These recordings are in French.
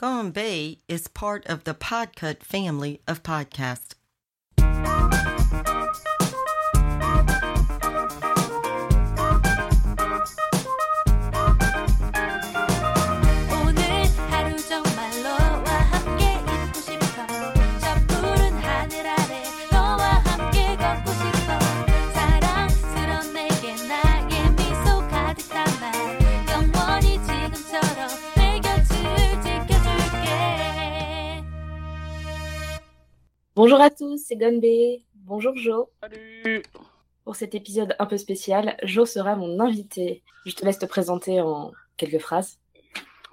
Gone Bay is part of the Podcut family of podcasts. Bonjour à tous, c'est Gonbe. Bonjour Jo. Salut Pour cet épisode un peu spécial, Jo sera mon invité. Je te laisse te présenter en quelques phrases.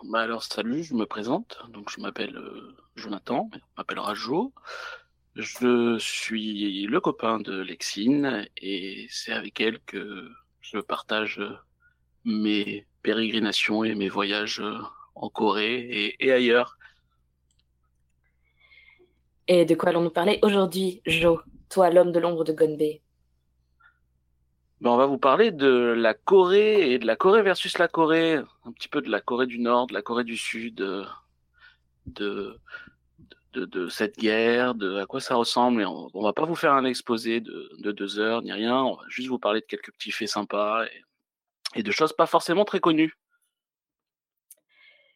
Bah alors salut, je me présente. Donc je m'appelle euh, Jonathan, on m'appellera Jo. Je suis le copain de Lexine et c'est avec elle que je partage mes pérégrinations et mes voyages euh, en Corée et, et ailleurs. Et de quoi allons-nous parler aujourd'hui, Jo Toi, l'homme de l'ombre de Gonbe. Ben, on va vous parler de la Corée et de la Corée versus la Corée, un petit peu de la Corée du Nord, de la Corée du Sud, euh, de, cette guerre, de à quoi ça ressemble. On, on va pas vous faire un exposé de, de deux heures ni rien, on va juste vous parler de quelques petits faits sympas et de choses pas forcément très connues.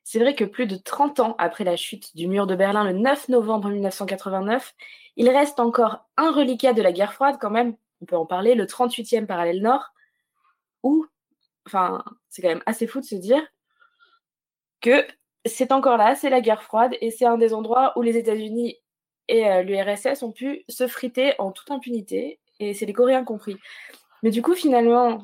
C'est vrai que plus de 30 ans après la chute du mur de Berlin le 9 novembre 1989, il reste encore un reliquat de la guerre froide quand même, on peut en parler, le 38e parallèle nord, où, enfin, c'est quand même assez fou de se dire que c'est encore là, c'est la guerre froide, et c'est un des endroits où les États-Unis et euh, l'URSS ont pu se friter en toute impunité, et c'est les Coréens compris. Mais du coup, finalement,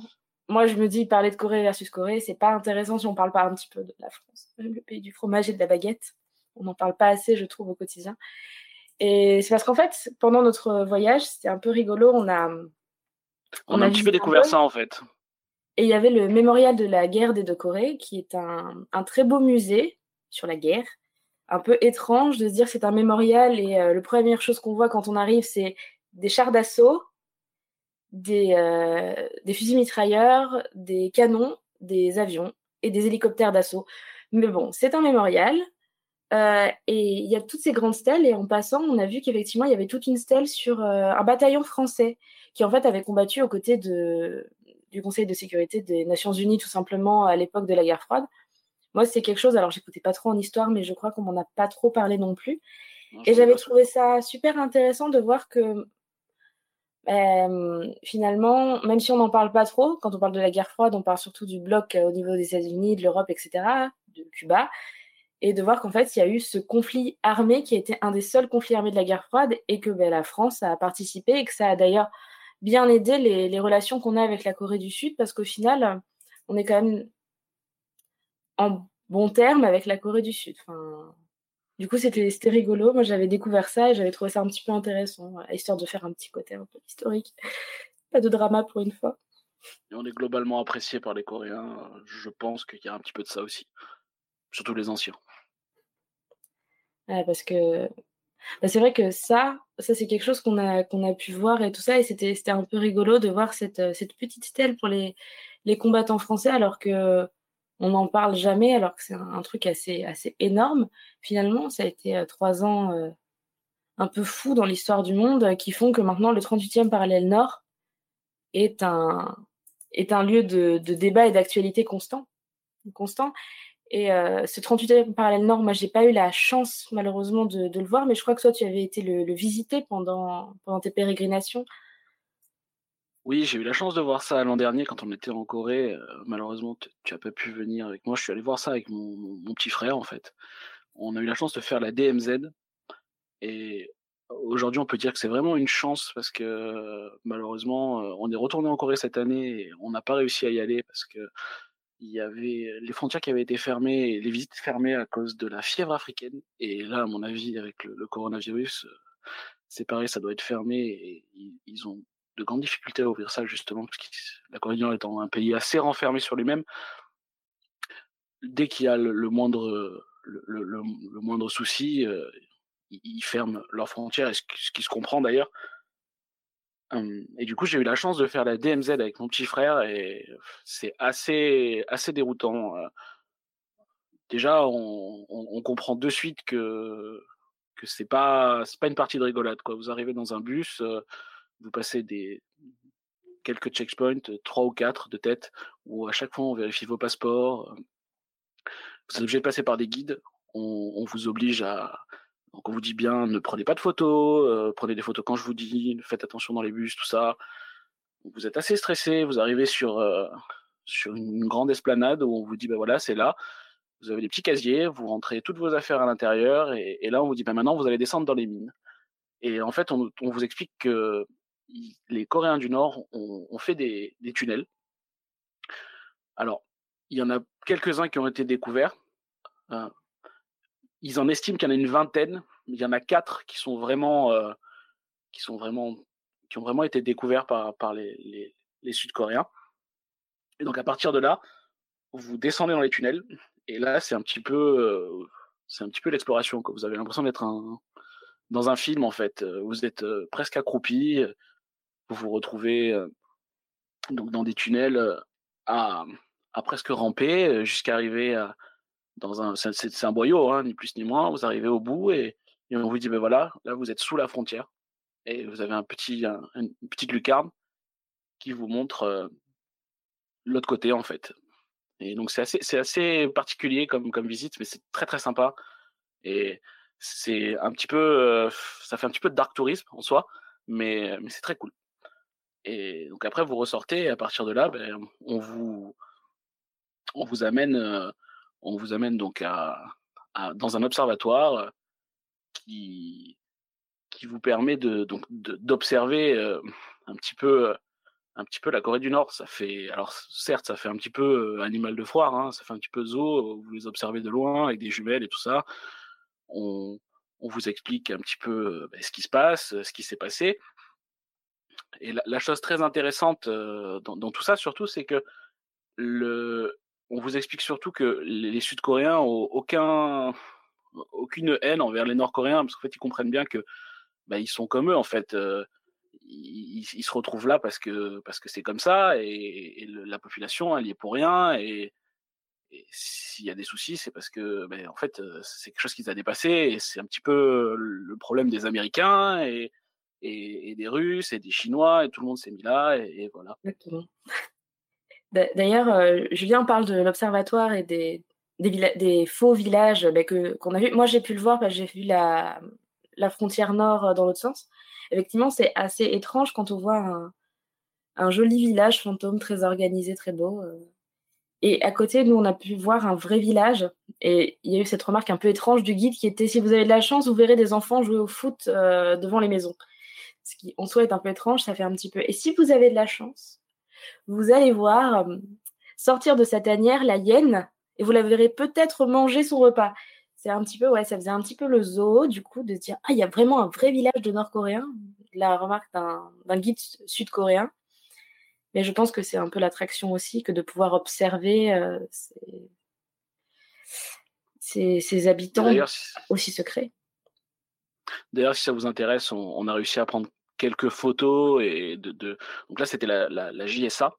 moi, je me dis, parler de Corée versus Corée, c'est pas intéressant si on parle pas un petit peu de la France, le pays du fromage et de la baguette. On n'en parle pas assez, je trouve, au quotidien. Et c'est parce qu'en fait, pendant notre voyage, c'était un peu rigolo. On a, On, a un petit peu découvert ça en fait. Et il y avait le mémorial de la guerre des deux Corées, qui est un, un très beau musée sur la guerre. Un peu étrange de se dire c'est un mémorial et euh, la première chose qu'on voit quand on arrive, c'est des chars d'assaut, des, euh, des fusils mitrailleurs, des canons, des avions et des hélicoptères d'assaut. Mais bon, c'est un mémorial. euh, et il y a toutes ces grandes stèles. Et en passant, on a vu qu'effectivement, il y avait toute une stèle sur euh, un bataillon français qui, en fait, avait combattu aux côtés de, du Conseil de sécurité des Nations Unies, tout simplement, à l'époque de la guerre froide. Moi, c'est quelque chose, alors j'écoutais pas trop en histoire, mais je crois qu'on m'en a pas trop parlé non plus. Non, Et j'avais trouvé ça super intéressant de voir que euh, finalement, même si on n'en parle pas trop, quand on parle de la guerre froide, on parle surtout du bloc euh, au niveau des États-Unis, de l'Europe, etc., de Cuba, et de voir qu'en fait, il y a eu ce conflit armé qui a été un des seuls conflits armés de la guerre froide, et que ben, la France a participé, et que ça a d'ailleurs bien aidé les, relations qu'on a avec la Corée du Sud, parce qu'au final, on est quand même en bon terme avec la Corée du Sud. Du coup, c'était rigolo. Moi, j'avais découvert ça et j'avais trouvé ça un petit peu intéressant, voilà, histoire de faire un petit côté un peu historique. Pas de drama pour une fois. Et on est globalement apprécié par les Coréens. Je pense qu'il y a un petit peu de ça aussi. Surtout les anciens. Ouais, parce que bah, c'est vrai que ça, ça c'est quelque chose qu'on a, qu'on a pu voir et tout ça. Et c'était un peu rigolo de voir cette, euh, cette petite stèle pour les, les combattants français, alors que on n'en parle jamais, alors que c'est un, truc assez, assez énorme. Finalement, ça a été euh, trois ans euh, un peu fous dans l'histoire du monde euh, qui font que maintenant le 38e parallèle nord est un, est un lieu de, de débat et d'actualité constant. constant. Et ce 38e parallèle nord, moi, j'ai pas eu la chance, malheureusement, de, de le voir, mais je crois que toi, tu avais été le, le visiter pendant, pendant tes pérégrinations. Oui, j'ai eu la chance de voir ça l'an dernier quand on était en Corée. Euh, malheureusement, tu as pas pu venir avec moi. Je suis allé voir ça avec mon, petit frère, en fait. On a eu la chance de faire la DMZ. Et aujourd'hui, on peut dire que c'est vraiment une chance parce que malheureusement, euh, on est retourné en Corée cette année et on n'a pas réussi à y aller parce que il y avait les frontières qui avaient été fermées les visites fermées à cause de la fièvre africaine. Et là, à mon avis, avec le, coronavirus, euh, c'est pareil, ça doit être fermé et ils ont de grandes difficultés à ouvrir ça justement parce que la Corée du Nord étant un pays assez renfermé sur lui-même, dès qu'il y a le, moindre le, moindre souci, euh, ils, ferment leurs frontières, et ce, ce qui se comprend d'ailleurs. Hum, Et du coup, j'ai eu la chance de faire la DMZ avec mon petit frère et c'est assez assez déroutant. euh. déjà, on, on- on comprend de suite que que c'est pas c'est pas une partie de rigolade quoi. Vous arrivez dans un bus, euh, vous passez des quelques checkpoints, euh, trois ou quatre de tête, où à chaque fois on vérifie vos passeports. euh, Vous êtes obligé de passer par des guides. On, vous oblige à donc on vous dit bien ne prenez pas de photos, euh, prenez des photos quand je vous dis, faites attention dans les bus, tout ça. Vous êtes assez stressé, vous arrivez sur sur une grande esplanade où on vous dit ben voilà c'est là. Vous avez des petits casiers, vous rentrez toutes vos affaires à l'intérieur et, là on vous dit ben maintenant vous allez descendre dans les mines. Et en fait on, vous explique que les Coréens du Nord ont, fait des, tunnels. Alors il y en a quelques-uns qui ont été découverts. Euh, ils en estiment qu'il y en a une vingtaine, il y en a quatre qui sont vraiment, euh, qui sont vraiment, qui ont vraiment été découverts par, les, Sud-Coréens. Et donc à partir de là, vous descendez dans les tunnels, et là c'est un petit peu, euh, c'est un petit peu l'exploration. Vous avez l'impression d'être dans un film en fait. Vous êtes euh, presque accroupi, vous vous retrouvez euh, donc dans des tunnels euh, à, presque ramper euh, jusqu'à arriver à, dans un, c'est un boyau, hein, ni plus ni moins. Vous arrivez au bout et, on vous dit ben voilà, là vous êtes sous la frontière et vous avez un petit, un- une petite lucarne qui vous montre euh, l'autre côté en fait. Et donc c'est assez, c'est assez particulier comme, comme visite, mais c'est très très sympa. Et c'est un petit peu, euh, ça fait un petit peu de dark tourisme en soi, mais, mais c'est très cool. Et donc après vous ressortez et à partir de là, ben, on vous, amène, euh, dans un observatoire qui, vous permet d'observer euh, un petit peu, la Corée du Nord. Alors certes, ça fait un petit peu euh, animal de foire, hein, ça fait un petit peu zoo. Vous les observez de loin avec des jumelles et tout ça. On, vous explique un petit peu ben, ce qui se passe, ce qui s'est passé. Et la, chose très intéressante euh, dans, tout ça, surtout, c'est que le, on vous explique surtout que les, les Sud-Coréens ont aucun, aucune haine envers les Nord-Coréens, parce qu'en fait, ils comprennent bien que bah, ils sont comme eux, en fait. euh, ils, se retrouvent là parce que parce que c'est comme ça, et, la population, elle y est pour rien, et, et s'il y a des soucis, c'est parce que, ben, en fait, euh, c'est quelque chose qu'ils a dépassé, et c'est un petit peu le problème des Américains, et, et, des Russes, et des Chinois, et tout le monde s'est mis là, et, voilà. D'ailleurs, euh, Julien parle de l'observatoire et des, faux villages bah, qu'on a vu. Moi, j'ai pu le voir parce que j'ai vu la, frontière nord euh, dans l'autre sens. Effectivement, c'est assez étrange quand on voit un, un joli village fantôme très organisé, très beau. euh. Et à côté, nous, on a pu voir un vrai village. Et il y a eu cette remarque un peu étrange du guide qui était si vous avez de la chance, vous verrez des enfants jouer au foot euh, devant les maisons. Ce qui, en soi, est un peu étrange. Ça fait un petit peu. Et si vous avez de la chance, vous allez voir euh, sortir de sa tanière la hyène et vous la verrez peut-être manger son repas. C'est un petit peu, ouais, ça faisait un petit peu le zoo, du coup, de se dire, ah, il y a vraiment un vrai village de Nord-Coréens. La remarque d'un guide sud-coréen. Mais je pense que c'est un peu l'attraction aussi que de pouvoir observer euh, ces, ces- ces habitants aussi secrets. D'ailleurs, si ça vous intéresse, on, on a réussi à prendre quelques photos et de, de... donc là c'était la, la, la JSA.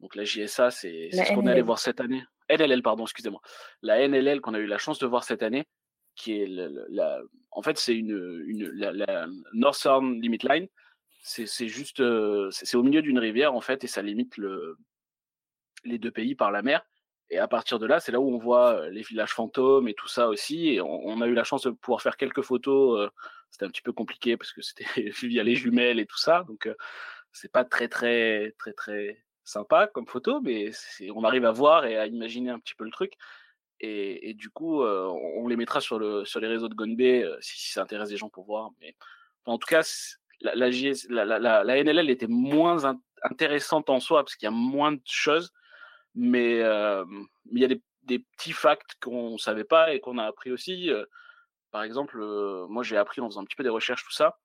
Donc la JSA, c'est ce qu'on est allé NLL. voir cette année. LLL, pardon, excusez-moi. La NLL qu'on a eu la chance de voir cette année, qui est la, en fait c'est une, une la, la Northern Limit Line. C'est c'est juste, euh, c'est au milieu d'une rivière en fait et ça limite le les deux pays par la mer. Et à partir de là, c'est là où on voit euh, les villages fantômes et tout ça aussi. On, a eu la chance de pouvoir faire quelques photos. euh, c'était un petit peu compliqué parce que c'était via les jumelles et tout ça. Donc, euh, c'est pas très, très, très, très sympa comme photo, mais on arrive à voir et à imaginer un petit peu le truc. Et, du coup, on, les mettra sur, le, sur les réseaux de Gonbei euh, si, ça intéresse des gens pour voir. Mais en tout cas, la, NLL était moins in- intéressante en soi parce qu'il y a moins de choses mais il y a des, petits facts qu'on savait pas et qu'on a appris aussi. par exemple, moi j'ai appris en faisant un petit peu des recherches tout ça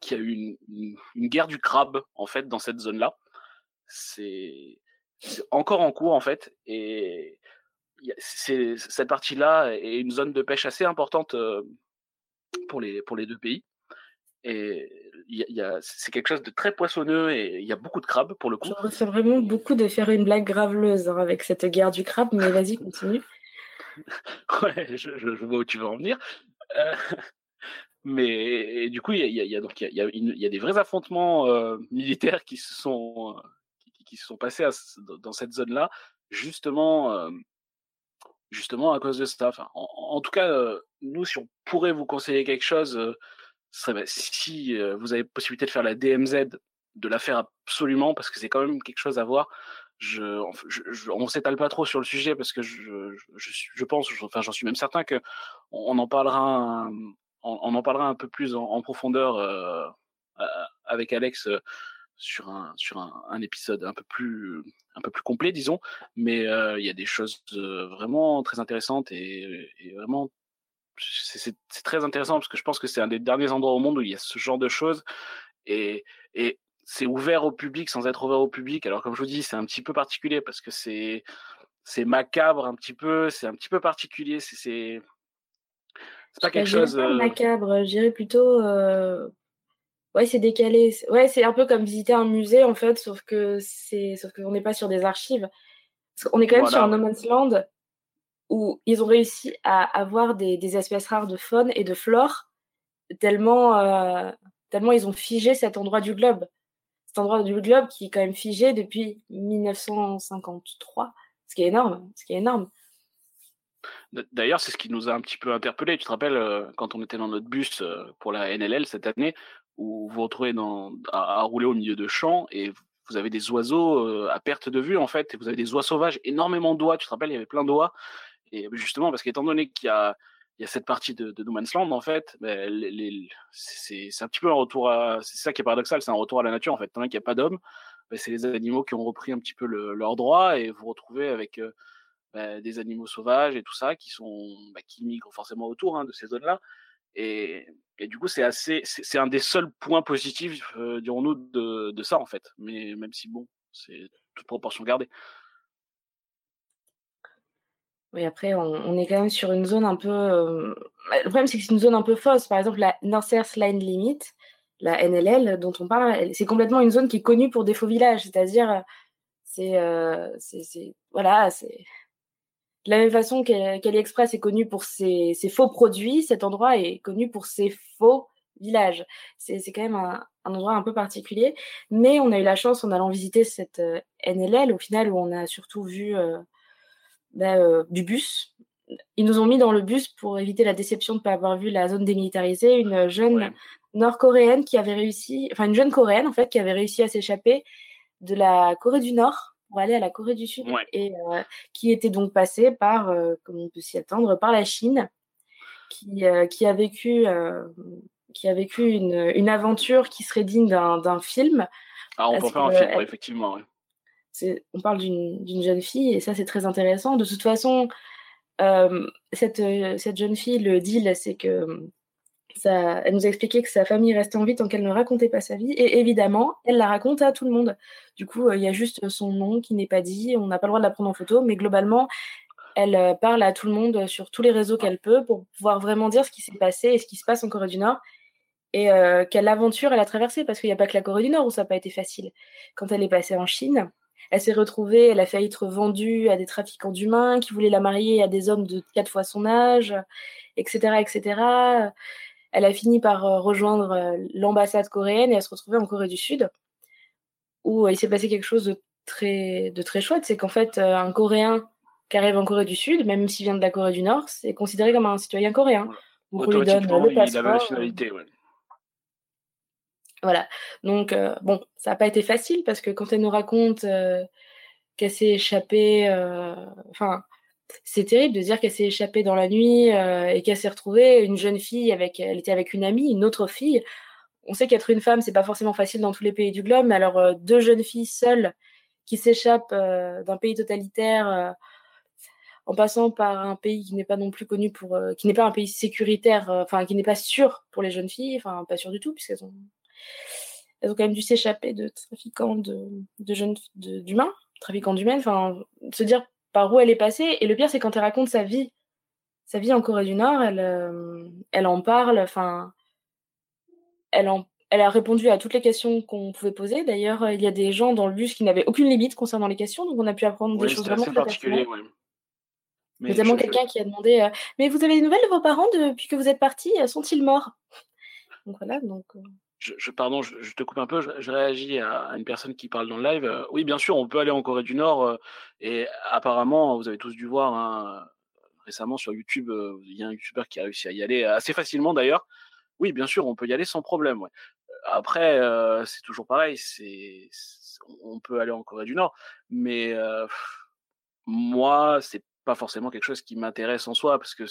qu'il y a eu une, guerre du crabe en fait dans cette zone-là. C'est encore en cours en fait et cette partie-là est une zone de pêche assez importante pour les pour les deux pays et y a- il y a, c'est quelque chose de très poissonneux et il y a beaucoup de crabes pour le coup. Je ressens vraiment beaucoup de faire une blague graveleuse hein, avec cette guerre du crabe, mais vas-y, continue. ouais, je, vois où tu veux en venir. Euh, mais et du coup, il y a, y donc il y a, des vrais affrontements euh, militaires qui se sont euh, qui, qui se sont passés à dans- cette zone-là, justement justement à cause de ça. Enfin, en, en tout cas, euh, nous, si on pourrait vous conseiller quelque chose, euh, bah, si euh, vous avez possibilité de faire la DMZ, de la faire absolument parce que c'est quand même quelque chose à voir. Je, je, on s'étale pas trop sur le sujet parce que je, pense, enfin j'en suis même certain que on, en parlera, un, on, en parlera un peu plus en, profondeur euh, euh, avec Alex sur un épisode un peu plus complet, disons. Mais il y a des choses vraiment très intéressantes et vraiment c'est très intéressant parce que je pense que c'est un des derniers endroits au monde où il y a ce genre de choses et, et c'est ouvert au public sans être ouvert au public. Alors comme je vous dis, c'est un petit peu particulier parce que c'est c'est macabre un petit peu, c'est un petit peu particulier, c'est c'est c'est pas quelque chose. pas euh, macabre, je dirais plutôt. euh, Ouais, c'est décalé. Ouais, c'est un peu comme visiter un musée en fait, sauf que c'est, sauf qu'on n'est pas sur des archives. Qu'on est quand même sur un. No Man's Land où ils ont réussi à avoir des, espèces rares de faune et de flore tellement, euh, tellement ils ont figé cet endroit du globe. Cet endroit du globe qui est quand même figé depuis 1953, ce qui est énorme, ce qui est énorme. D'ailleurs, c'est ce qui nous a un petit peu interpellé. Tu te rappelles euh, quand on était dans notre bus euh, pour la NLL cette année, où vous vous retrouvez à, rouler au milieu de champs et vous avez des oiseaux à perte de vue en fait, et vous avez des oies sauvages, énormément d'oies. Tu te rappelles, il y avait plein d'oies. Et justement, parce qu'étant donné qu'il y a, il y a cette partie de, de No Man's Land, en fait, ben, les, c'est un petit peu un retour à. C'est ça qui est paradoxal, c'est un retour à la nature en fait. Tant qu'il n'y a pas d'hommes, ben, c'est les animaux qui ont repris un petit peu le, leur droit et vous retrouvez avec. euh, bah, des animaux sauvages et tout ça qui sont bah, qui migrent forcément autour hein, de ces zones-là. Et, et du coup, c'est assez, un des seuls points positifs, euh, dirons-nous, de, de ça en fait. Mais même si bon, c'est toute proportion gardée. Oui, après, on, est quand même sur une zone un peu. euh, Le problème, c'est que c'est une zone un peu fausse. Par exemple, la Northern Line Limit, la NLL dont on parle, c'est complètement une zone qui est connue pour des faux villages. C'est-à-dire, c'est. euh, Voilà, c'est. De la même façon qu'A- qu'AliExpress est connu pour ses, faux produits, cet endroit est connu pour ses faux villages. C'est quand même un, un endroit un peu particulier. Mais on a eu la chance, en allant visiter cette euh, NLL, au final, où on a surtout vu euh, bah, euh, du bus. Ils nous ont mis dans le bus pour éviter la déception de ne pas avoir vu la zone démilitarisée. Une jeune Ouais. nord-coréenne qui avait réussi, enfin une jeune coréenne en fait, qui avait réussi à s'échapper de la Corée du Nord pour aller à la Corée du Sud Ouais. et euh, qui était donc passée par, euh, comme on peut s'y attendre, par la Chine, qui, euh, qui a vécu, euh, qui a vécu une, une aventure qui serait digne d'un film. Ah, on peut faire un film, elle- effectivement. ouais. On parle d'une jeune fille et ça c'est très intéressant. De toute façon, euh, cette, euh, cette jeune fille, le deal, c'est que euh, ça, elle nous a expliqué que sa famille restait en vie tant qu'elle ne racontait pas sa vie. Et évidemment, elle la raconte à tout le monde. Du coup, il y a juste son nom qui n'est pas dit. On n'a pas le droit de la prendre en photo, mais globalement, elle parle à tout le monde sur tous les réseaux qu'elle peut pour pouvoir vraiment dire ce qui s'est passé et ce qui se passe en Corée du Nord. Et quelle aventure elle a traversée, parce qu'il n'y a pas que la Corée du Nord où ça n'a pas été facile. Quand elle est passée en Chine, elle s'est retrouvée, elle a failli être vendue à des trafiquants d'humains qui voulaient la marier à des hommes de quatre fois son âge, etc., etc. Elle a fini par euh, rejoindre euh, l'ambassade coréenne et elle se retrouvait en Corée du Sud, où euh, il s'est passé quelque chose de très, de très chouette. C'est qu'en fait, un Coréen qui arrive en Corée du Sud, même s'il vient de la Corée du Nord, c'est considéré comme un citoyen coréen. On lui donne le il avait la passeport. nationalité. Ouais. Voilà. Donc, euh, bon, ça n'a pas été facile parce que quand elle nous raconte euh, qu'elle s'est échappée, euh, enfin, c'est terrible de dire qu'elle s'est échappée dans la nuit et qu'elle s'est retrouvée une jeune fille avec, elle était avec une amie, une autre fille. On sait qu'être une femme, c'est pas forcément facile dans tous les pays du globe, mais alors deux jeunes filles seules qui s'échappent d'un pays totalitaire en passant par un pays qui n'est pas non plus connu pour, qui n'est pas un pays sécuritaire, enfin qui n'est pas sûr pour les jeunes filles, enfin pas sûr du tout puisqu'elles ont elles ont quand même dû s'échapper de trafiquants de, de jeunes d'humains, trafiquants d'humains, enfin, se dire par où elle est passée. Et le pire, c'est quand elle raconte sa vie, sa vie en Corée du Nord, elle, euh, elle en parle, enfin, elle, en, elle a répondu à toutes les questions qu'on pouvait poser. D'ailleurs, il y a des gens dans le bus qui n'avaient aucune limite concernant les questions, donc on a pu apprendre des choses vraiment très pertinentes. Ouais. Notamment je- quelqu'un qui a demandé euh, Mais vous avez des nouvelles de vos parents depuis que vous êtes partis? Sont-ils morts? Donc voilà, donc. euh, pardon, je, te coupe un peu, je, réagis à une personne qui parle dans le live. Euh, oui, bien sûr, on peut aller en Corée du Nord euh, et apparemment, vous avez tous dû voir hein, récemment sur YouTube, euh, il y a un YouTuber qui a réussi à y aller assez facilement d'ailleurs. Oui, bien sûr, on peut y aller sans problème. Après, c'est toujours pareil, on peut aller en Corée du Nord, mais pff, moi, c'est pas forcément quelque chose qui m'intéresse en soi, parce que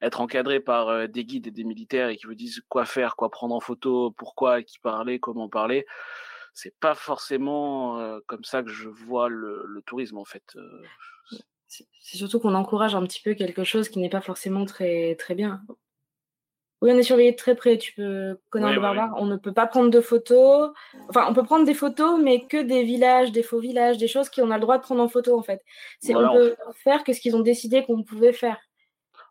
être encadré par euh, des guides et des militaires et qui vous disent quoi faire, quoi prendre en photo, pourquoi, qui parler, comment parler, c'est pas forcément euh, comme ça que je vois le, le tourisme en fait. Euh, C'est surtout qu'on encourage un petit peu quelque chose qui n'est pas forcément très, très bien. Oui, on est surveillé de très près. Tu peux, Conan Oui, le oui, barbare, on ne peut pas prendre de photos. Enfin, on peut prendre des photos, mais que des villages, des faux villages, des choses qu'on a le droit de prendre en photo, en fait. C'est, Voilà, on peut faire que ce qu'ils ont décidé qu'on pouvait faire.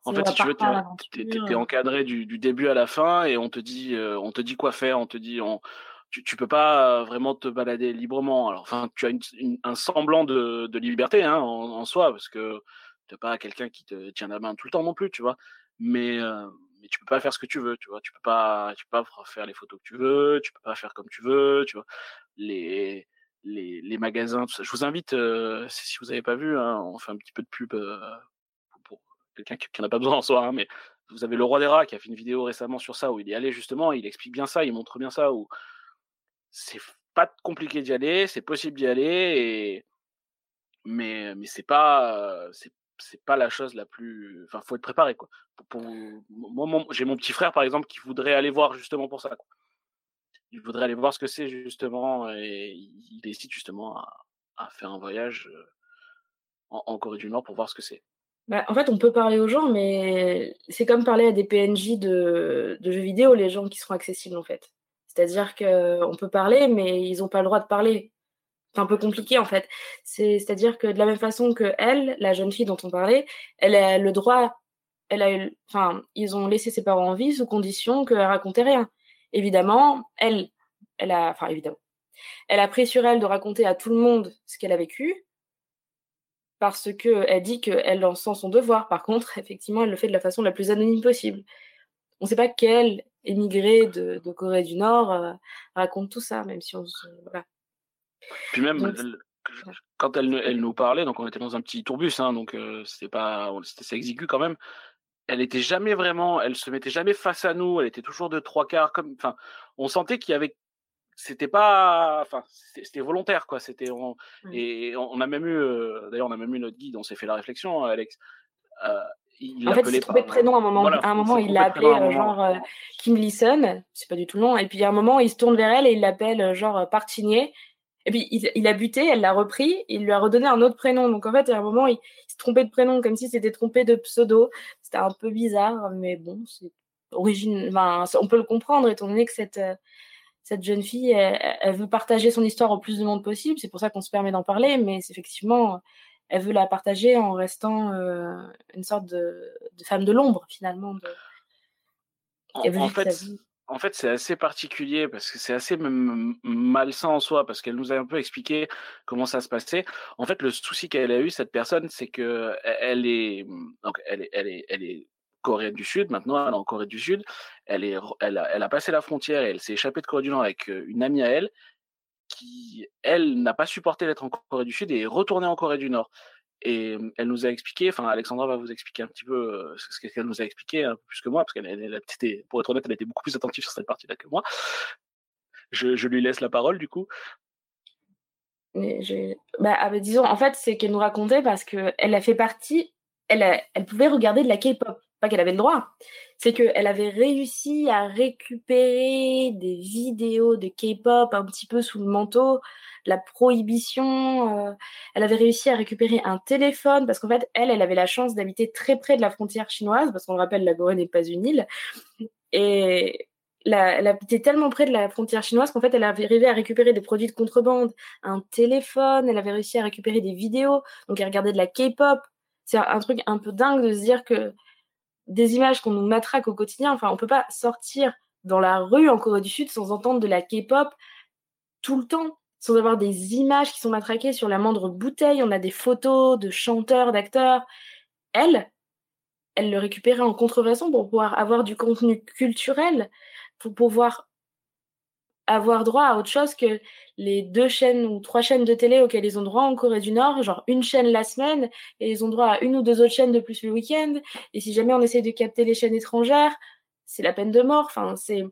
En fait, si tu veux, t'es- t'es t'es- euh, encadré du, du début à la fin et on te dit, euh, on te dit quoi faire, on te dit, on, tu, tu peux pas euh, vraiment te balader librement. Alors, enfin, tu as une, une- un semblant de, de liberté hein, en, en soi parce que t'es pas quelqu'un qui te tient la main tout le temps non plus, tu vois. Mais euh, mais tu peux pas faire ce que tu veux, tu vois. Tu peux pas, tu peux pas faire les photos que tu veux, tu peux pas faire comme tu veux, tu vois. Les les, les magasins, tout ça. Je vous invite, euh, si vous avez pas vu, hein, on fait un petit peu de pub quelqu'un qui, qui en a pas besoin en soi, hein, mais vous avez le roi des rats qui a fait une vidéo récemment sur ça où il est allé justement, il explique bien ça, il montre bien ça où c'est pas compliqué d'y aller, c'est possible d'y aller mais c'est pas la chose la plus enfin faut être préparé quoi. Moi j'ai mon petit frère par exemple qui voudrait aller voir justement pour ça. Il voudrait aller voir ce que c'est justement et il hésite justement à, faire un voyage en Corée du Nord pour voir ce que c'est. Bah, en fait, on peut parler aux gens, mais c'est comme parler à des PNJ de, jeux vidéo, les gens qui seront accessibles, en fait. C'est-à-dire qu'on peut parler, mais ils n'ont pas le droit de parler. C'est un peu compliqué, en fait. C'est- C'est-à-dire que de la même façon que elle, la jeune fille dont on parlait, elle a le droit, eu, enfin, ils ont laissé ses parents en vie sous condition qu'elle racontait rien. Évidemment, elle, elle a, enfin, évidemment, elle a pris sur elle de raconter à tout le monde ce qu'elle a vécu, parce qu'elle dit qu'elle en sent son devoir. Par contre, effectivement, elle le fait de la façon la plus anonyme possible. On ne sait pas quel émigré de, de Corée du Nord euh, raconte tout ça, même si on se... Voilà. Puis même Donc, quand elle, elle nous parlait, donc on était dans un petit tourbus, hein, donc euh, c'était pas, c'est exigu quand même. Elle était jamais vraiment, elle se mettait jamais face à nous. Elle était toujours de trois quarts, comme, enfin, on sentait qu'il y avait, c'était pas, enfin, c'était volontaire quoi. C'était, on- Mm. et on a même eu, euh, d'ailleurs, on a même eu notre guide. On s'est fait la réflexion, Alex. Euh, il En fait, il s'est trompé de prénom à un moment. Voilà, à un moment, il l'a appelé euh, genre euh, Kim Listen, c'est pas du tout le nom. Et puis à un moment, il se tourne vers elle et il l'appelle euh, genre euh, Partinier. Et puis il, il a buté, elle l'a repris, il lui a redonné un autre prénom. Donc en fait, à un moment, il, il s'est trompé de prénom, comme si c'était trompé de pseudo. C'était un peu bizarre, mais bon, c'est origine. Enfin, on peut le comprendre étant donné que cette cette jeune fille, elle, elle veut partager son histoire au plus de monde possible. C'est pour ça qu'on se permet d'en parler, mais effectivement, elle veut la partager en restant euh, une sorte de, de femme de l'ombre finalement. De... En, fait, en c'est assez particulier parce que c'est assez même malsain en soi parce qu'elle nous a un peu expliqué comment ça se passait. En fait, le souci qu'elle a eu cette personne, c'est que elle est donc elle est elle est elle est coréenne du Sud maintenant, elle est en Corée du Sud. Elle est elle a, passé la frontière et elle s'est échappée de Corée du Nord avec euh, une amie à elle qui elle n'a pas supporté d'être en Corée du Sud et est retournée en Corée du Nord. Et elle nous a expliqué, enfin Alexandra va vous expliquer un petit peu euh, ce qu'elle nous a expliqué peu plus que moi, parce qu'elle elle, elle était, pour être honnête, elle était beaucoup plus attentive sur cette partie-là que moi. Je, lui laisse la parole du coup. Bah, ah, bah, disons, en fait, c'est qu'elle nous racontait parce que elle a fait partie, elle, elle pouvait regarder de la K-pop, pas qu'elle avait le droit. C'est qu'elle avait réussi à récupérer des vidéos de K-pop un petit peu sous le manteau, la prohibition. euh, elle avait réussi à récupérer un téléphone parce qu'en fait, elle, elle avait la chance d'habiter très près de la frontière chinoise parce qu'on le rappelle, la Corée n'est pas une île. Et elle habitait tellement près de la frontière chinoise qu'en fait, elle avait arrivé à récupérer des produits de contrebande, un téléphone, elle avait réussi à récupérer des vidéos, donc elle regardait de la K-pop. C'est un truc un peu dingue de se dire que des images qu'on nous matraque au quotidien, enfin, on peut pas sortir dans la rue en Corée du Sud sans entendre de la K-pop tout le temps, sans avoir des images qui sont matraquées sur la moindre bouteille. On a des photos de chanteurs, d'acteurs. elle, elle le récupérait en contrefaçon pour pouvoir avoir du contenu culturel, pour pouvoir avoir droit à autre chose que les deux chaînes ou trois chaînes de télé auxquelles ils ont droit en Corée du Nord, genre une chaîne la semaine, et ils ont droit à une ou deux autres chaînes de plus le week-end. Et si jamais on essaie de capter les chaînes étrangères, c'est la peine de mort. Enfin, c'est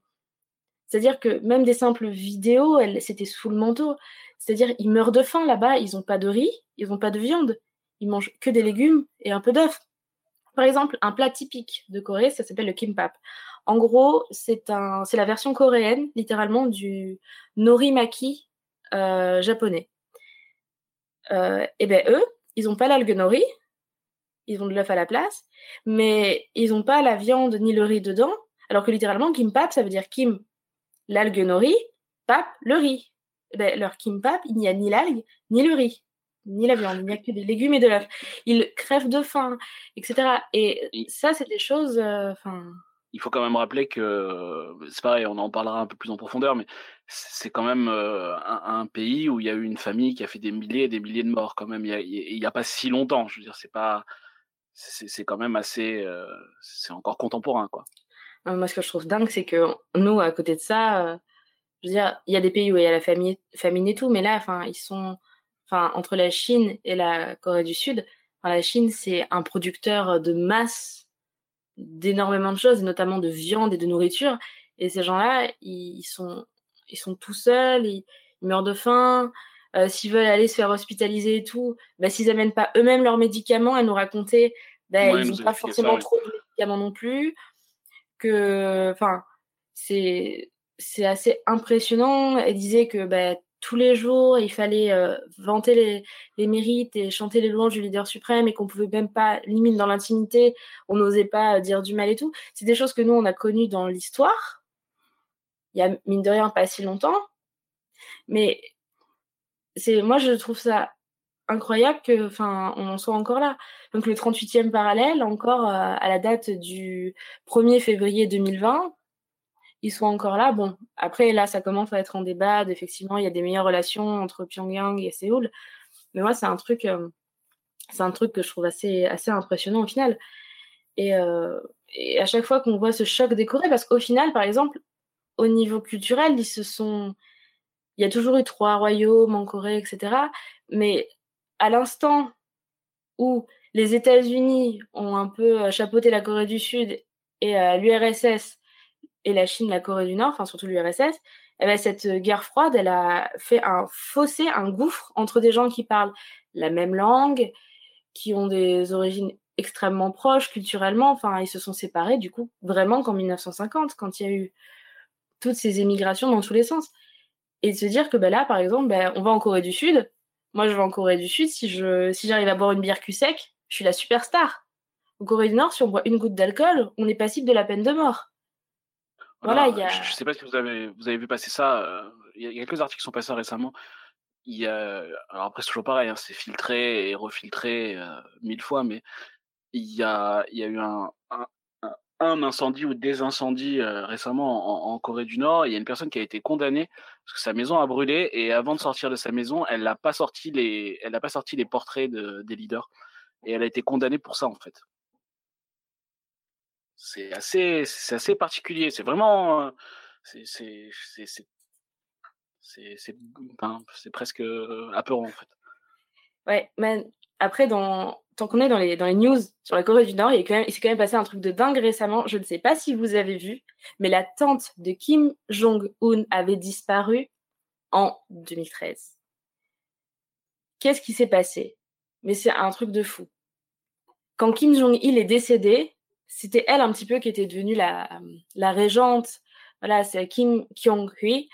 c'est-à-dire que même des simples vidéos, elles, c'était sous le manteau. C'est-à-dire, ils meurent de faim là-bas, ils n'ont pas de riz, ils n'ont pas de viande, ils mangent que des légumes et un peu d'œufs. Par exemple, un plat typique de Corée, ça s'appelle le kimbap. En gros, c'est un, c'est la version coréenne, littéralement, du norimaki euh, japonais. Euh, et ben eux, ils n'ont pas l'algue nori, ils ont de l'œuf à la place, mais ils n'ont pas la viande ni le riz dedans, alors que littéralement, kimbap, ça veut dire kim, l'algue nori, pap, le riz. Eh ben, leur kimbap, il n'y a ni l'algue, ni le riz, ni la viande, il n'y a que des légumes et de l'œuf. Ils crèvent de faim, etc. Et Et- ça, c'est des choses. euh, il faut quand même rappeler que c'est pareil, on en parlera un peu plus en profondeur, mais c'est quand même euh, un, pays où il y a eu une famille qui a fait des milliers et des milliers de morts quand même. Il y a, pas si longtemps. Je veux dire, c'est pas, c'est quand même assez, euh, c'est encore contemporain quoi. euh, moi, ce que je trouve dingue, c'est que nous, à côté de ça, euh, je veux dire, il y a des pays où il y a la famine, famine et tout, mais là, enfin, ils sont, enfin, entre la Chine et la Corée du Sud, la Chine, c'est un producteur de masse d'énormément de choses, et notamment de viande et de nourriture. Et ces gens-là, ils, sont, ils sont tout seuls, ils, ils meurent de faim. Euh, S'ils veulent aller se faire hospitaliser et tout, bah, s'ils amènent pas eux-mêmes leurs médicaments, elle nous racontait, bah, Ouais, ils n'ont pas forcément ça, oui. trop de médicaments non plus. Que, enfin, c'est c'est assez impressionnant. Elle disait que bah, tous les jours, il fallait euh, vanter les, mérites et chanter les louanges du leader suprême et qu'on pouvait même pas, limite dans l'intimité, on n'osait pas dire du mal et tout. C'est des choses que nous, on a connues dans l'histoire. Il y a, mine de rien, pas si longtemps. Mais c'est moi, je trouve ça incroyable que, enfin, on en soit encore là. Donc, le 38e parallèle, encore euh, à la date du 1er février 2020, ils encore là. Bon, après, là, ça commence à être en débat. Effectivement, il y a des meilleures relations entre Pyongyang et Séoul. Mais moi, c'est un truc, euh, c'est un truc que je trouve assez, assez impressionnant au final. Et, euh, à chaque fois qu'on voit ce choc des Corées, parce qu'au final, par exemple, au niveau culturel, ils se sont. Il y a toujours eu trois royaumes en Corée, etc. Mais à l'instant où les États-Unis ont un peu euh, chapeauté la Corée du Sud et euh, l'URSS et la Chine, la Corée du Nord, enfin surtout l'URSS, eh ben, cette guerre froide, elle a fait un fossé, un gouffre entre des gens qui parlent la même langue, qui ont des origines extrêmement proches culturellement. Enfin, ils se sont séparés du coup vraiment qu'en 1950, quand il y a eu toutes ces émigrations dans tous les sens. Et de se dire que ben là, par exemple, ben, on va en Corée du Sud. Moi, je vais en Corée du Sud. Si je si j'arrive à boire une bière cul sec, je suis la superstar. En Corée du Nord, si on boit une goutte d'alcool, on est passible de la peine de mort. Voilà, il y a- Je, je sais pas si vous avez, vous avez vu passer ça. euh, Il y a quelques articles qui sont passés récemment. Il y a, alors après c'est toujours pareil, hein, c'est filtré et refiltré euh, mille fois, mais il y a, il y a eu un, un, un- un incendie ou des incendies euh, récemment en, en Corée du Nord. Il y a une personne qui a été condamnée parce que sa maison a brûlé et avant de sortir de sa maison, elle n'a pas sorti les, elle n'a pas sorti les portraits de, des leaders et elle a été condamnée pour ça en fait. C'est assez, c'est assez particulier. C'est vraiment, euh, c'est, c'est, c'est, c'est presque euh, apeurant en fait. Ouais, mais après, dans... tant qu'on est dans les, dans les news sur la Corée du Nord, il, y a quand même... il s'est quand même passé un truc de dingue récemment. Je ne sais pas si vous avez vu, mais la tante de Kim Jong-un avait disparu en 2013. Qu'est-ce qui s'est passé? Mais c'est un truc de fou. Quand Kim Jong-il est décédé, c'était elle un petit peu qui était devenue la, la régente. Voilà, c'est Kim Kyong-hui.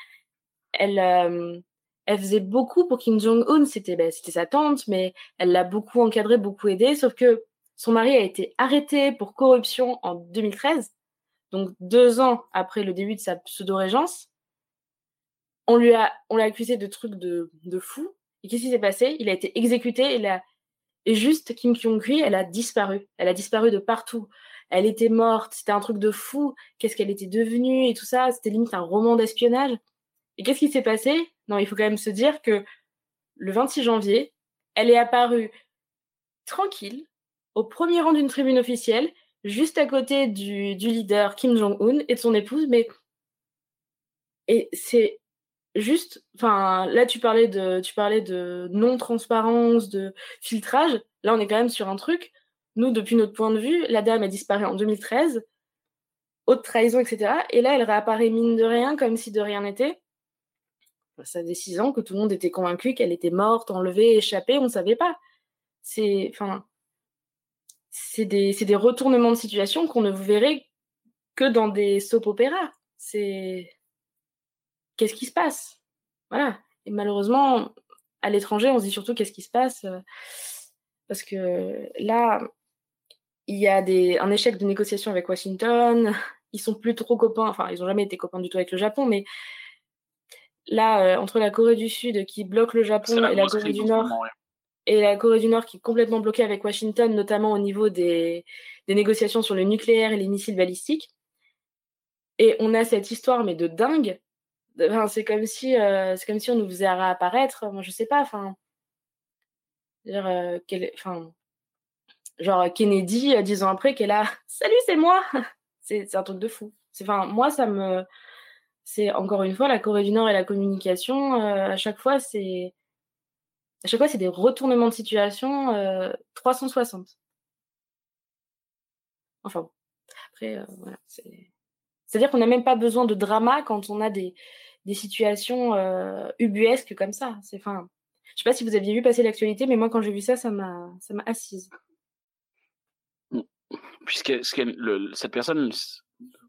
Elle, euh, elle faisait beaucoup pour Kim Jong-un, c'était ben, sa tante, mais elle l'a beaucoup encadré, beaucoup aidé, sauf que son mari a été arrêté pour corruption en 2013, donc deux ans après le début de sa pseudo-régence. On lui a, on l'a accusé de trucs de, de fou. Et qu'est-ce qui s'est passé? Il a été exécuté et juste Kim Kyong-hui, elle a disparu. Elle a disparu de partout. Elle était morte, c'était un truc de fou. Qu'est-ce qu'elle était devenue et tout ça C'était limite un roman d'espionnage. Et qu'est-ce qui s'est passé? Non, il faut quand même se dire que le 26 janvier, elle est apparue tranquille, au premier rang d'une tribune officielle, juste à côté du, du leader Kim Jong-un et de son épouse, mais et c'est juste, enfin, là tu parlais de, tu parlais de non-transparence, de filtrage. Là, on est quand même sur un truc. Nous, depuis notre point de vue, la dame a disparu en 2013, haute trahison, etc. Et là, elle réapparaît mine de rien, comme si de rien n'était. Ça faisait six ans que tout le monde était convaincu qu'elle était morte, enlevée, échappée, on ne savait pas. C'est, enfin, c'est des, des retournements de situation qu'on ne verrait que dans des soap opéras. C'est qu'est-ce qui se passe? Voilà. Et malheureusement, à l'étranger, on se dit surtout qu'est-ce qui se passe euh, parce que là, il y a des, un échec de négociation avec Washington. Ils sont plus trop copains. Enfin, ils n'ont jamais été copains du tout avec le Japon, mais là, euh, entre la Corée du Sud qui bloque le Japon et la Corée du Nord moment, ouais. et la Corée du Nord qui est complètement bloquée avec Washington, notamment au niveau des, des négociations sur le nucléaire et les missiles balistiques. Et on a cette histoire, mais de dingue. Enfin, c'est comme si, euh, c'est comme si on nous faisait réapparaître. Moi, je sais pas. Enfin, euh, enfin, genre Kennedy, euh, dix ans après, qu'elle a, salut, c'est moi. c'est, un truc de fou. Enfin, moi, ça me, c'est encore une fois la Corée du Nord et la communication. euh, à chaque fois, c'est à chaque fois, c'est des retournements de situation euh, 360. Enfin, bon. après, voilà. c'est- C'est-à-dire qu'on n'a même pas besoin de drama quand on a des, des situations euh, ubuesques comme ça. C'est, enfin, je sais pas si vous aviez vu passer l'actualité, mais moi, quand j'ai vu ça, ça m'a, ça m'a assise. puisque qu'elle- le- cette personne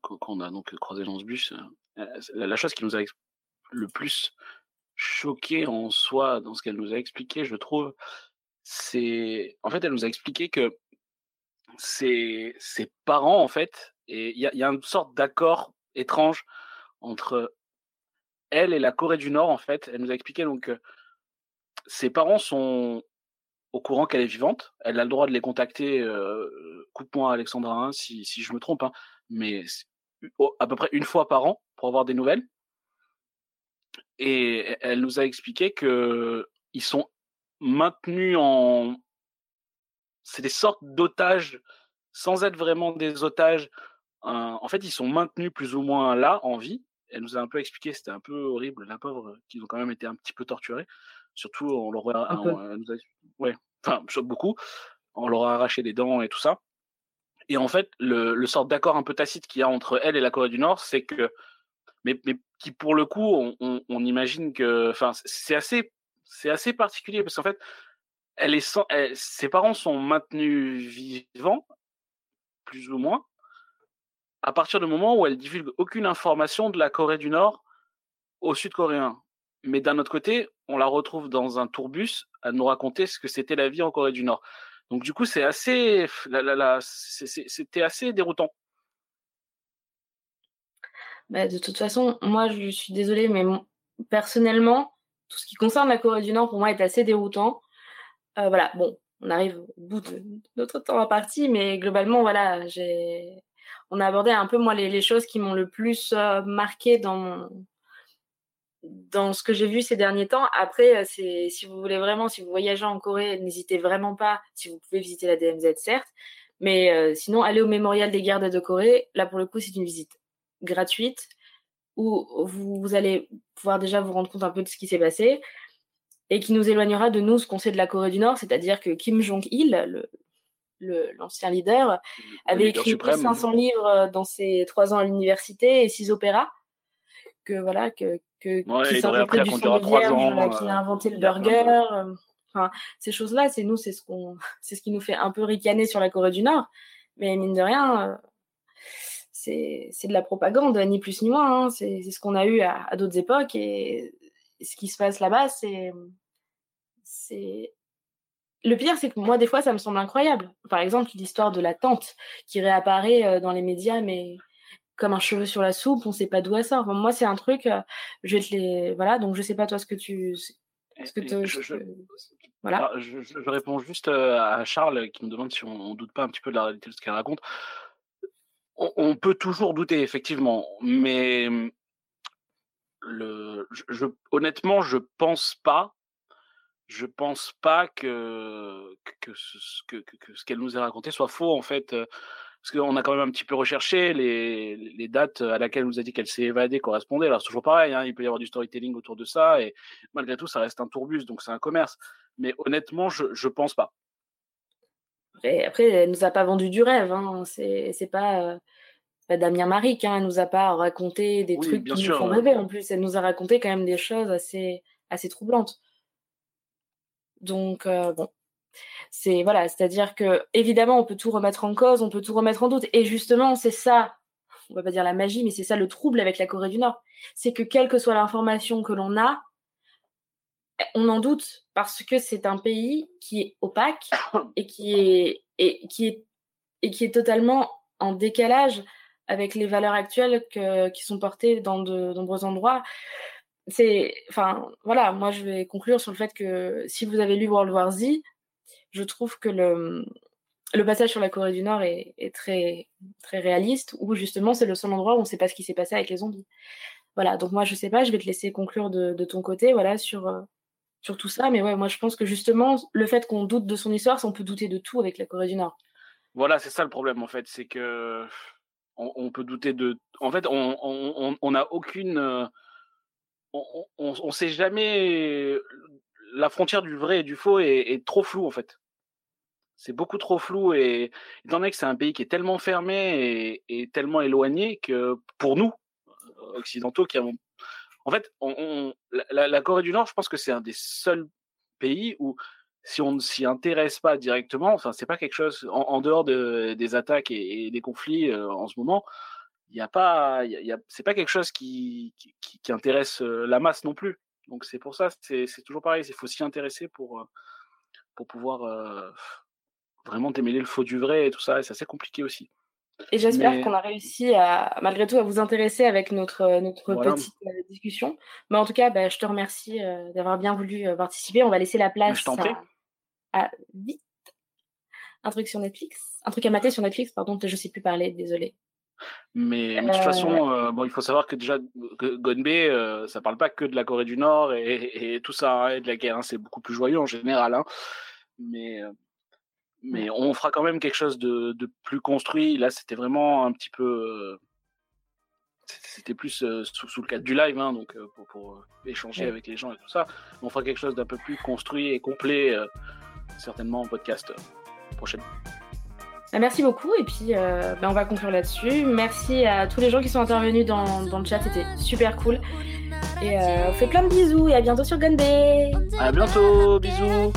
qu'on a donc croisé dans ce bus, euh, la, chose qui nous a le plus choqué en soi dans ce qu'elle nous a expliqué, je trouve, c'est en fait elle nous a expliqué que ses, ses parents en fait, et il y a une sorte d'accord étrange entre elle et la Corée du Nord en fait. Elle nous a expliqué donc que ses parents sont au courant qu'elle est vivante. Elle a le droit de les contacter. Euh, Coupe-moi, Alexandra, hein, si, je me trompe, hein, mais à peu près une fois par an pour avoir des nouvelles. Et elle nous a expliqué que ils sont maintenus en. C'est des sortes d'otages, sans être vraiment des otages. Euh, en fait, ils sont maintenus plus ou moins là, en vie. Elle nous a un peu expliqué, c'était un peu horrible, la pauvre, qu'ils ont quand même été un petit peu torturés. Surtout, on leur a, on- elle nous a- ouais, enfin, beaucoup. On leur a arraché des dents et tout ça. Et en fait, le, le sort d'accord un peu tacite qu'il y a entre elle et la Corée du Nord, c'est que, mais, mais qui pour le coup, on, on, on imagine que, enfin, c'est assez, c'est assez particulier parce qu'en fait, elle est sans, elle- ses parents sont maintenus vivants, plus ou moins, à partir du moment où elle divulgue aucune information de la Corée du Nord aux Sud-Coréens. Mais d'un autre côté, on la retrouve dans un tourbus à nous raconter ce que c'était la vie en Corée du Nord. Donc du coup, c'est assez, c'était assez déroutant. Bah, de toute façon, moi, je suis désolée, mais personnellement, tout ce qui concerne la Corée du Nord, pour moi, est assez déroutant. Euh, voilà, bon, on arrive au bout de notre temps imparti, mais globalement, voilà, j'ai, on a abordé un peu, moi, les, les choses qui m'ont le plus euh, marqué dans dans ce que j'ai vu ces derniers temps. Après, euh, c'est, si vous voulez vraiment, si vous voyagez en Corée, n'hésitez vraiment pas, si vous pouvez visiter la DMZ, certes, mais euh, sinon, allez au mémorial des gardes de Corée. Là, pour le coup, c'est une visite gratuite où vous, vous allez pouvoir déjà vous rendre compte un peu de ce qui s'est passé et qui nous éloignera de nous ce qu'on sait de la Corée du Nord, c'est-à-dire que Kim Jong-il, le, le- l'ancien leader, Le avait leader écrit suprême. 500 livres euh, dans ses trois ans à l'université et six opéras. Que voilà, que, que Ouais, qui il aurait appris à trois vierge, ans, euh, euh, a inventé le burger. euh, Enfin, ces choses-là, c'est nous, c'est ce qu'on, c'est ce qui nous fait un peu ricaner sur la Corée du Nord. Mais mine de rien, euh, c'est c'est de la propagande, ni plus ni moins. hein. C'est c'est ce qu'on a eu à, à d'autres époques et, et ce qui se passe là-bas, c'est c'est le pire, c'est que moi, des fois, ça me semble incroyable. Par exemple, l'histoire de la tante qui réapparaît euh, dans les médias, mais comme un cheveu sur la soupe, on sait pas d'où elle sort. Enfin, moi, c'est un truc, euh, je vais te les. Voilà, donc je sais pas toi ce que tu. Ce que Et- te- et je- ce je- que- Voilà. Alors, je, je- je réponds juste euh, à Charles qui me demande si on, on doute pas un petit peu de la réalité de ce qu'elle raconte. On, on peut toujours douter, effectivement, mais hum, le, je, je- honnêtement, je pense pas. Je pense pas que, que, ce, que, que ce qu'elle nous a raconté soit faux, en fait. Parce qu'on a quand même un petit peu recherché les, les dates à laquelle elle nous a dit qu'elle s'est évadée correspondaient. Alors, c'est toujours pareil, hein, il peut y avoir du storytelling autour de ça, et malgré tout, ça reste un tourbus, donc c'est un commerce. Mais honnêtement, je, je pense pas. Et après, elle nous a pas vendu du rêve. Hein. C'est pas, euh, Damien Maric. Hein. Elle nous a pas raconté des Oui, trucs qui sûr, nous font ouais. rêver. En plus, elle nous a raconté quand même des choses assez, assez troublantes. Donc, euh, bon. C'est voilà, c'est-à-dire que évidemment, on peut tout remettre en cause, on peut tout remettre en doute. Et justement, c'est ça, on va pas dire la magie, mais c'est ça le trouble avec la Corée du Nord. C'est que quelle que soit l'information que l'on a, on en doute parce que c'est un pays qui est opaque et qui est, et, qui est, et qui est totalement en décalage avec les valeurs actuelles que, qui sont portées dans de nombreux endroits. C'est, enfin, voilà, moi je vais conclure sur le fait que si vous avez lu World War Z, je trouve que le, le passage sur la Corée du Nord est, très, très réaliste, où justement c'est le seul endroit où on ne sait pas ce qui s'est passé avec les zombies. Voilà, donc moi je sais pas, je vais te laisser conclure de, de ton côté, voilà, sur, euh, sur tout ça. Mais ouais, moi je pense que justement, le fait qu'on doute de son histoire, on peut douter de tout avec la Corée du Nord. Voilà, c'est ça le problème en fait, c'est que on, peut douter de. En fait, on on on- on n'a aucune. On, on, sait jamais. La frontière du vrai et du faux est, est trop floue en fait. C'est beaucoup trop flou et étant donné que c'est un pays qui est tellement fermé et, tellement éloigné que pour nous euh, occidentaux qui avons, en fait, la- Corée du Nord, je pense que c'est un des seuls pays où si on ne s'y intéresse pas directement, enfin c'est pas quelque chose en, dehors de, des attaques et, et des conflits euh, en ce moment, il y a pas, y a- il y a- c'est pas quelque chose qui, qui, intéresse la masse non plus. Donc c'est pour ça, c'est c'est toujours pareil, il faut s'y intéresser pour pour pouvoir euh, vraiment démêler le faux du vrai et tout ça, et c'est assez compliqué aussi. Et j'espère Mais- qu'on a réussi à, malgré tout, à vous intéresser avec notre, notre Voilà. petite euh, discussion. Mais en tout cas, bah, je te remercie euh, d'avoir bien voulu participer. On va laisser la place je t'en prie. à, à vite. Un truc sur Netflix. Un truc à mater sur Netflix, pardon, je sais plus parler, désolé. Mais, mais de toute Euh, façon, euh, bon, il faut savoir que déjà, Gonbe, euh, ça parle pas que de la Corée du Nord et, et tout ça, hein, et de la guerre. hein, c'est beaucoup plus joyeux en général. hein. Mais, mais on fera quand même quelque chose de, de plus construit. Là, c'était vraiment un petit peu. c'était- plus euh, sous, sous le cadre du live, hein, donc euh, pour, pour, échanger Ouais. avec les gens et tout ça. On fera quelque chose d'un peu plus construit et complet, euh, certainement en podcast prochainement. Bah, merci beaucoup. Et puis, euh, bah, on va conclure là-dessus. Merci à tous les gens qui sont intervenus dans, le chat. C'était super cool. Et euh, on fait plein de bisous et à bientôt sur Gunbe. À bientôt, bisous.